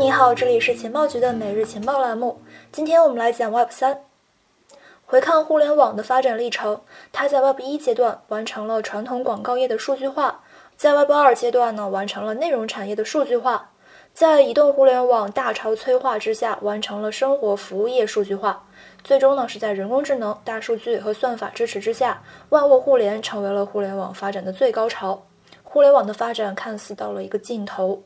你好，这里是情报局的每日情报栏目。今天我们来讲 Web 三。回看互联网的发展历程，它在 Web 一阶段完成了传统广告业的数据化，在 Web 二阶段呢完成了内容产业的数据化，在移动互联网大潮催化之下完成了生活服务业数据化，最终呢是在人工智能、大数据和算法支持之下，万物互联成为了互联网发展的最高潮。互联网的发展看似到了一个尽头。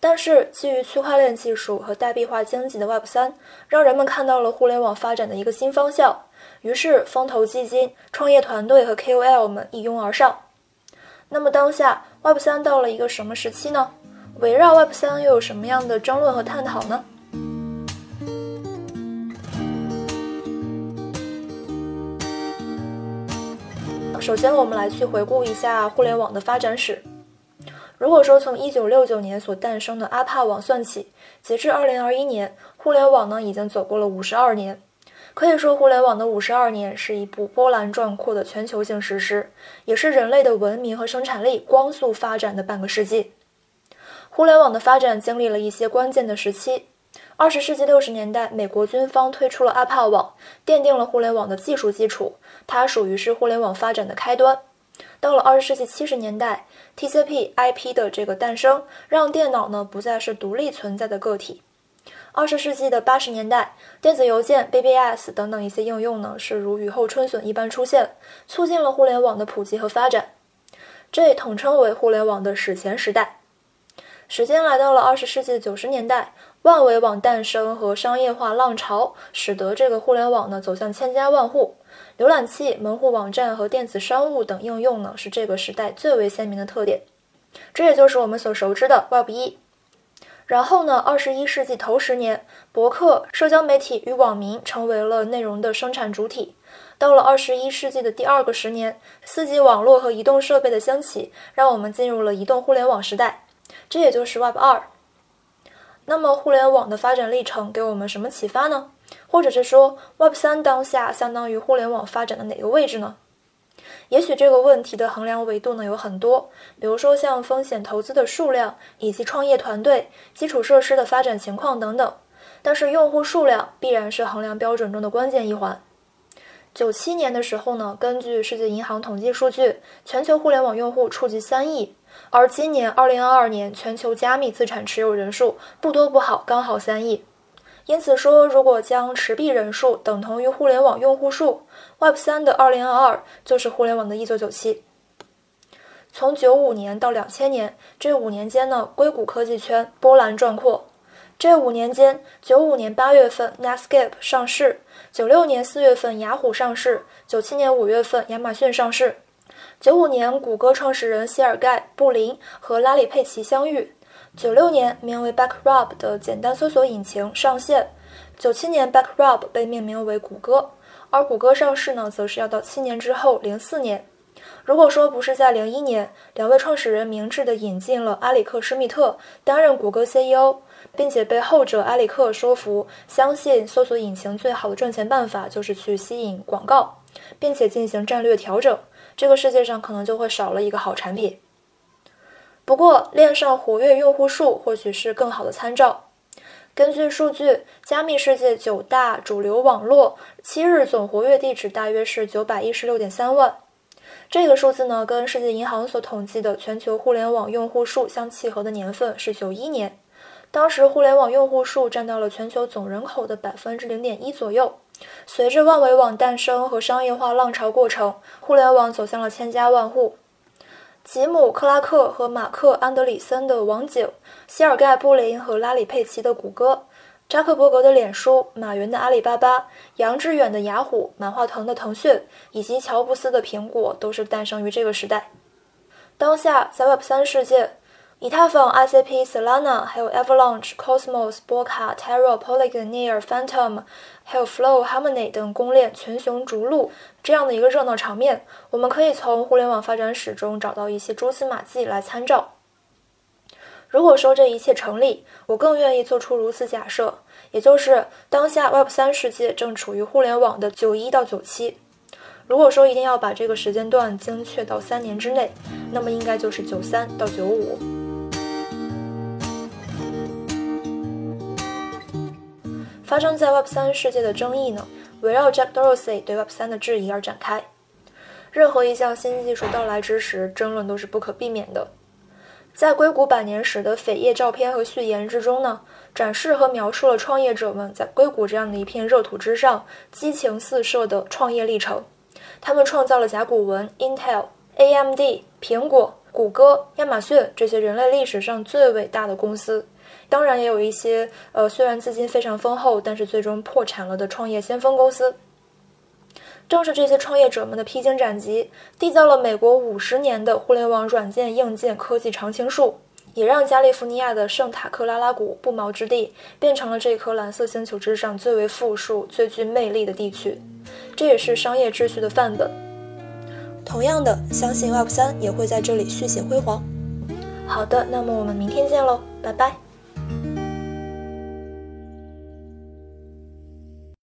但是，基于区块链技术和代币化经济的 Web 三，让人们看到了互联网发展的一个新方向。于是，风投基金、创业团队和 KOL 们一拥而上。那么，当下 Web 三到了一个什么时期呢？围绕 Web 三又有什么样的争论和探讨呢？首先，我们来去回顾一下互联网的发展史。如果说从一九六九年所诞生的阿帕网算起，截至二零二一年，互联网呢已经走过了五十二年。可以说，互联网的五十二年是一部波澜壮阔的全球性史诗，也是人类的文明和生产力光速发展的半个世纪。互联网的发展经历了一些关键的时期。二十世纪六十年代，美国军方推出了阿帕网，奠定了互联网的技术基础，它属于是互联网发展的开端。到了二十世纪七十年代，TCP/IP 的这个诞生，让电脑呢不再是独立存在的个体。二十世纪的八十年代，电子邮件、BBS 等等一些应用呢是如雨后春笋一般出现，促进了互联网的普及和发展。这也统称为互联网的史前时代。时间来到了二十世纪九十年代，万维网诞生和商业化浪潮，使得这个互联网呢走向千家万户。浏览器、门户网站和电子商务等应用呢，是这个时代最为鲜明的特点。这也就是我们所熟知的 Web 一。然后呢，二十一世纪头十年，博客、社交媒体与网民成为了内容的生产主体。到了二十一世纪的第二个十年，四 G 网络和移动设备的兴起，让我们进入了移动互联网时代。这也就是 Web 二。那么，互联网的发展历程给我们什么启发呢？或者是说，Web 三当下相当于互联网发展的哪个位置呢？也许这个问题的衡量维度呢有很多，比如说像风险投资的数量，以及创业团队、基础设施的发展情况等等。但是用户数量必然是衡量标准中的关键一环。九七年的时候呢，根据世界银行统计数据，全球互联网用户触及三亿，而今年二零二二年全球加密资产持有人数不多不好，刚好三亿。因此说，如果将持币人数等同于互联网用户数，Web 三的二零二二就是互联网的一九九七。从九五年到两千年这五年间呢，硅谷科技圈波澜壮阔。这五年间，九五年八月份 Netscape 上市，九六年四月份雅虎上市，九七年五月份亚马逊上市，九五年谷歌创始人谢尔盖布林和拉里佩奇相遇。九六年，名为 Backrub 的简单搜索引擎上线。九七年，Backrub 被命名为谷歌，而谷歌上市呢，则是要到七年之后，零四年。如果说不是在零一年，两位创始人明智的引进了阿里克施密特担任谷歌 CEO，并且被后者埃里克说服，相信搜索引擎最好的赚钱办法就是去吸引广告，并且进行战略调整，这个世界上可能就会少了一个好产品。不过，链上活跃用户数或许是更好的参照。根据数据，加密世界九大主流网络七日总活跃地址大约是九百一十六点三万。这个数字呢，跟世界银行所统计的全球互联网用户数相契合的年份是九一年，当时互联网用户数占到了全球总人口的百分之零点一左右。随着万维网诞生和商业化浪潮过程，互联网走向了千家万户。吉姆·克拉克和马克·安德里森的网景，谢尔盖·布林和拉里·佩奇的谷歌，扎克伯格的脸书，马云的阿里巴巴，杨致远的雅虎，马化腾的腾讯，以及乔布斯的苹果，都是诞生于这个时代。当下，在 Web 三世界。以太坊、ICP、Solana，还有 Avalanche、Cosmos、波卡、Terra、Polygon、Near、Phantom，还有 Flow、Harmony 等公链群雄逐鹿，这样的一个热闹场面，我们可以从互联网发展史中找到一些蛛丝马迹来参照。如果说这一切成立，我更愿意做出如此假设，也就是当下 Web 三世界正处于互联网的九一到九七。如果说一定要把这个时间段精确到三年之内，那么应该就是九三到九五。发生在 Web 三世界的争议呢，围绕 Jack Dorsey 对 Web 三的质疑而展开。任何一项新技术到来之时，争论都是不可避免的。在硅谷百年史的扉页照片和序言之中呢，展示和描述了创业者们在硅谷这样的一片热土之上激情四射的创业历程。他们创造了甲骨文、Intel、AMD、苹果、谷歌、亚马逊这些人类历史上最伟大的公司。当然，也有一些呃，虽然资金非常丰厚，但是最终破产了的创业先锋公司。正是这些创业者们的披荆斩棘，缔造了美国五十年的互联网软件硬件科技常青树，也让加利福尼亚的圣塔克拉拉谷不毛之地变成了这颗蓝色星球之上最为富庶、最具魅力的地区。这也是商业秩序的范本。同样的，相信 Web 三也会在这里续写辉煌。好的，那么我们明天见喽，拜拜。